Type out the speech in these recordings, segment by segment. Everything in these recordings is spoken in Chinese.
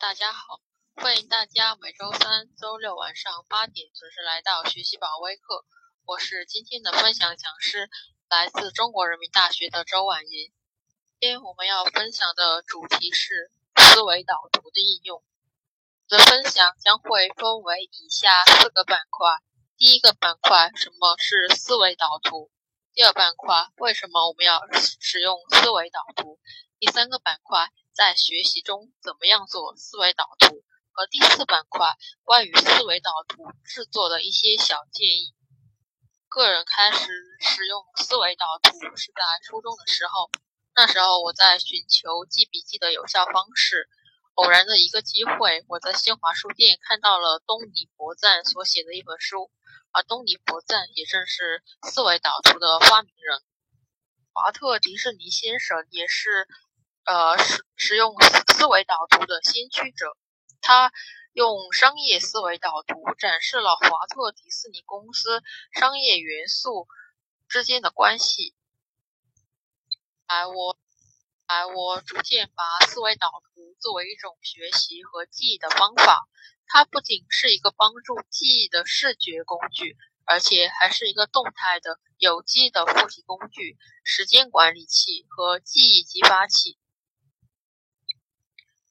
大家好，欢迎大家每周三、周六晚上八点准时来到学习宝微课。我是今天的分享讲师，来自中国人民大学的周婉莹。今天我们要分享的主题是思维导图的应用。我的分享将会分为以下四个板块：第一个板块，什么是思维导图？第二板块，为什么我们要使用思维导图？第三个板块。在学习中怎么样做思维导图？和第四板块关于思维导图制作的一些小建议。个人开始使用思维导图是在初中的时候，那时候我在寻求记笔记的有效方式。偶然的一个机会，我在新华书店看到了东尼伯赞所写的一本书，而东尼伯赞也正是思维导图的发明人。华特迪士尼先生也是。呃，使使用思维导图的先驱者，他用商业思维导图展示了华特迪士尼公司商业元素之间的关系。来，我来，我逐渐把思维导图作为一种学习和记忆的方法。它不仅是一个帮助记忆的视觉工具，而且还是一个动态的有机的复习工具、时间管理器和记忆激发器。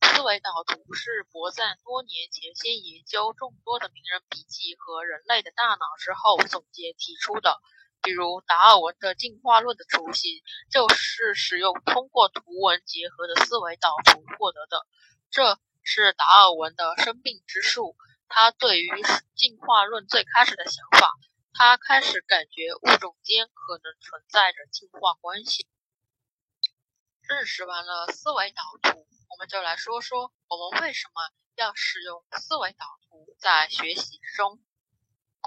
思维导图是博赞多年前先研究众多的名人笔记和人类的大脑之后总结提出的。比如达尔文的进化论的雏形就是使用通过图文结合的思维导图获得的。这是达尔文的生病之术。他对于进化论最开始的想法，他开始感觉物种间可能存在着进化关系。认识完了思维导图。我们就来说说我们为什么要使用思维导图在学习中。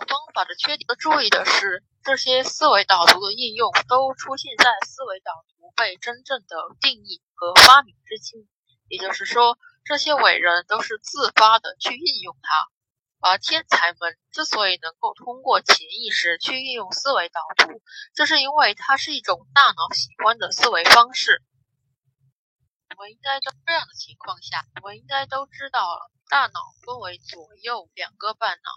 方法的缺点。要注意的是，这些思维导图的应用都出现在思维导图被真正的定义和发明之前，也就是说，这些伟人都是自发的去应用它。而天才们之所以能够通过潜意识去运用思维导图，这是因为它是一种大脑喜欢的思维方式。我应该在这样的情况下，我应该都知道了，大脑分为左右两个半脑，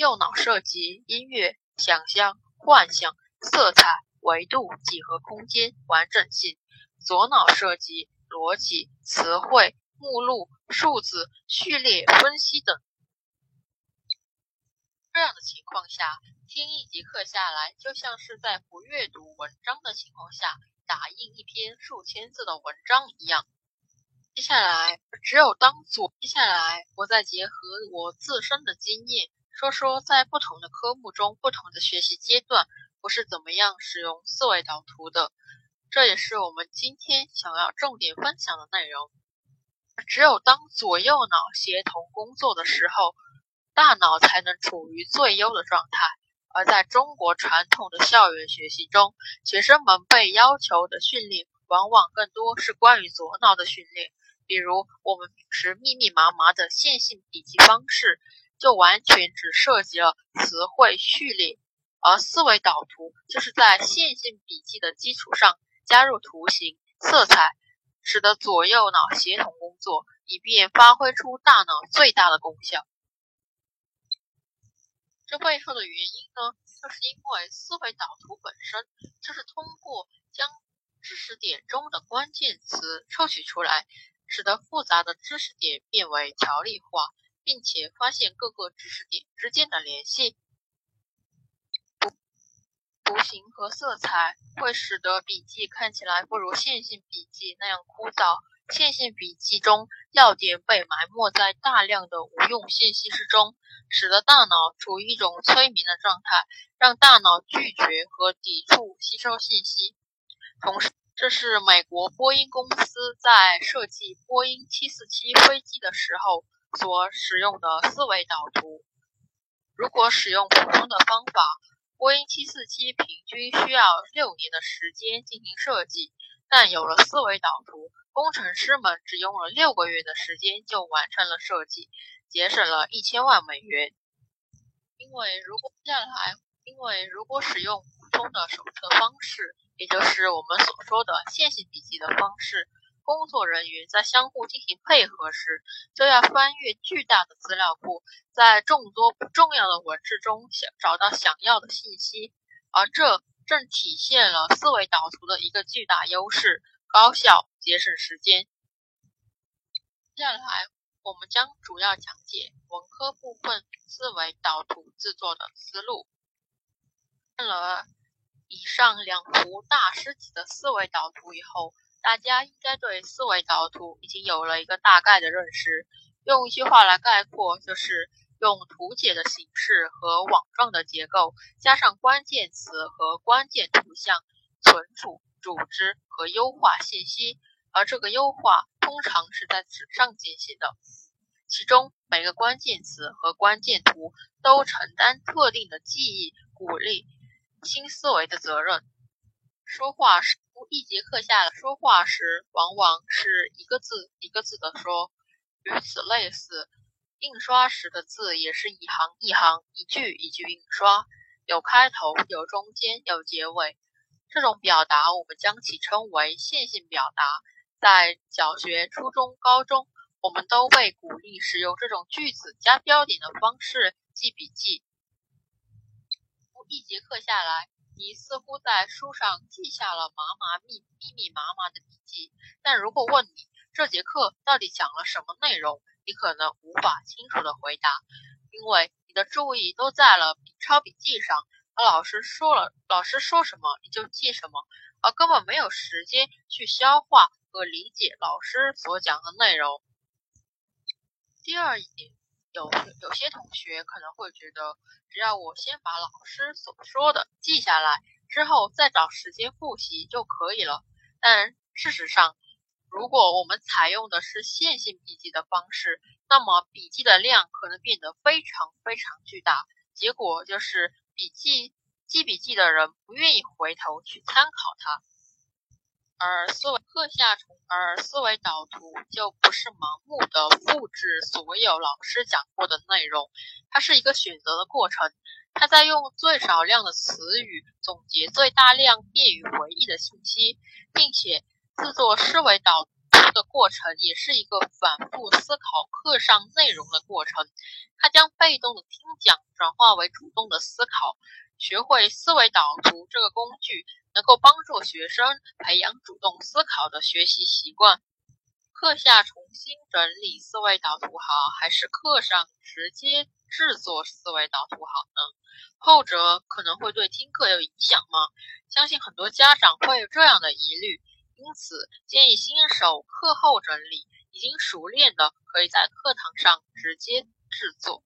右脑涉及音乐、想象、幻想、色彩、维度、几何空间、完整性；左脑涉及逻辑、词汇、目录、数字、序列、分析等。这样的情况下，听一节课下来，就像是在不阅读文章的情况下打印一篇数千字的文章一样。接下来，只有当做接下来，我再结合我自身的经验，说说在不同的科目中、不同的学习阶段，我是怎么样使用思维导图的。这也是我们今天想要重点分享的内容。只有当左右脑协同工作的时候，大脑才能处于最优的状态。而在中国传统的校园学习中，学生们被要求的训练，往往更多是关于左脑的训练。比如，我们平时密密麻麻的线性笔记方式，就完全只涉及了词汇序列；而思维导图就是在线性笔记的基础上加入图形、色彩，使得左右脑协同工作，以便发挥出大脑最大的功效。这背后的原因呢，就是因为思维导图本身就是通过将知识点中的关键词抽取出来。使得复杂的知识点变为条理化，并且发现各个知识点之间的联系。图形和色彩会使得笔记看起来不如线性笔记那样枯燥。线性笔记中要点被埋没在大量的无用信息之中，使得大脑处于一种催眠的状态，让大脑拒绝和抵触吸收信息。同时，这是美国波音公司在设计波音747飞机的时候所使用的思维导图。如果使用普通的方法，波音747平均需要六年的时间进行设计，但有了思维导图，工程师们只用了六个月的时间就完成了设计，节省了一千万美元。因为如果接下来，因为如果使用普通的手册方式。也就是我们所说的线性笔记的方式，工作人员在相互进行配合时，就要翻阅巨大的资料库，在众多不重要的文字中想找到想要的信息，而这正体现了思维导图的一个巨大优势：高效、节省时间。接下来，我们将主要讲解文科部分思维导图制作的思路。看了以上两幅大师级的思维导图以后，大家应该对思维导图已经有了一个大概的认识。用一句话来概括，就是用图解的形式和网状的结构，加上关键词和关键图像，存储、组织和优化信息。而这个优化通常是在纸上进行的，其中每个关键词和关键图都承担特定的记忆、鼓励新思维的责任。说话一节课下来说话时，往往是一个字一个字的说，与此类似，印刷时的字也是一行一行、一句一句印刷，有开头、有中间、有结尾。这种表达，我们将其称为线性表达。在小学、初中、高中，我们都被鼓励使用这种句子加标点的方式记笔记。一节课下来，你似乎在书上记下了麻麻密密密麻麻的笔记，但如果问你这节课到底讲了什么内容，你可能无法清楚的回答，因为你的注意都在了抄笔记上，而老师说了，老师说什么你就记什么，而根本没有时间去消化。和理解老师所讲的内容。第二一点，有有些同学可能会觉得，只要我先把老师所说的记下来，之后再找时间复习就可以了。但事实上，如果我们采用的是线性笔记的方式，那么笔记的量可能变得非常非常巨大，结果就是笔记记笔记的人不愿意回头去参考它。而思维课下，而思维导图就不是盲目的复制所有老师讲过的内容，它是一个选择的过程。它在用最少量的词语总结最大量便于回忆的信息，并且制作思维导图的过程也是一个反复思考课上内容的过程。它将被动的听讲转化为主动的思考。学会思维导图这个工具。能够帮助学生培养主动思考的学习习惯。课下重新整理思维导图好，还是课上直接制作思维导图好呢？后者可能会对听课有影响吗？相信很多家长会有这样的疑虑，因此建议新手课后整理，已经熟练的可以在课堂上直接制作。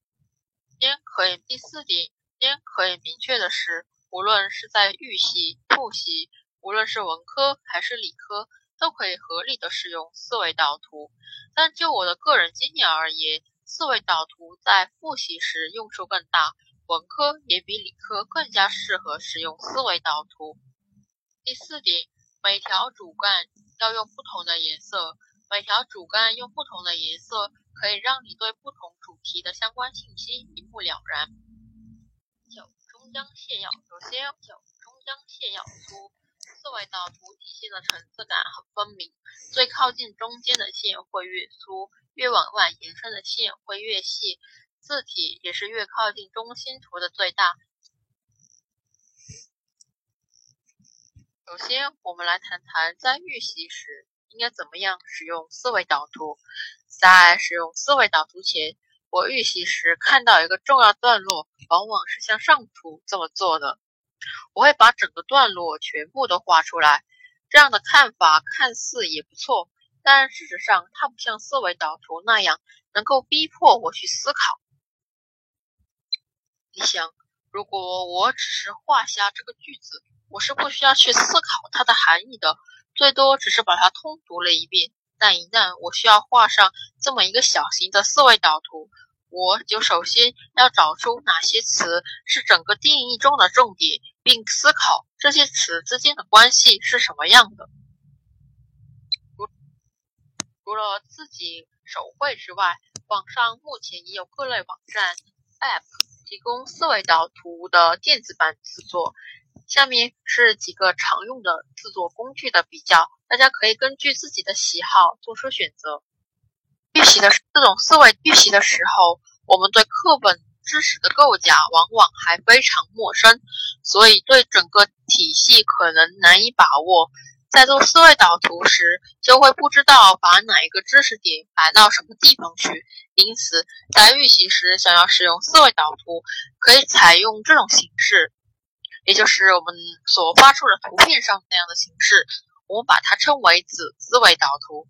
先可以第四点，先可以明确的是。无论是在预习、复习，无论是文科还是理科，都可以合理的使用思维导图。但就我的个人经验而言，思维导图在复习时用处更大，文科也比理科更加适合使用思维导图。第四点，每条主干要用不同的颜色，每条主干用不同的颜色，可以让你对不同主题的相关信息一目了然。将线要首先有中央线要粗，思维导图体现的层次感很分明。最靠近中间的线会越粗，越往外延伸的线会越细。字体也是越靠近中心图的最大。首先，我们来谈谈在预习时应该怎么样使用思维导图。在使用思维导图前，我预习时看到一个重要段落，往往是像上图这么做的。我会把整个段落全部都画出来。这样的看法看似也不错，但事实上它不像思维导图那样能够逼迫我去思考。你想，如果我只是画下这个句子，我是不需要去思考它的含义的，最多只是把它通读了一遍。但一旦我需要画上这么一个小型的思维导图，我就首先要找出哪些词是整个定义中的重点，并思考这些词之间的关系是什么样的。除了自己手绘之外，网上目前也有各类网站、App 提供思维导图的电子版制作。下面是几个常用的制作工具的比较，大家可以根据自己的喜好做出选择。预习的这种思维预习的时候，我们对课本知识的构架往往还非常陌生，所以对整个体系可能难以把握。在做思维导图时，就会不知道把哪一个知识点摆到什么地方去。因此，在预习时想要使用思维导图，可以采用这种形式，也就是我们所发出的图片上那样的形式。我们把它称为子思维导图。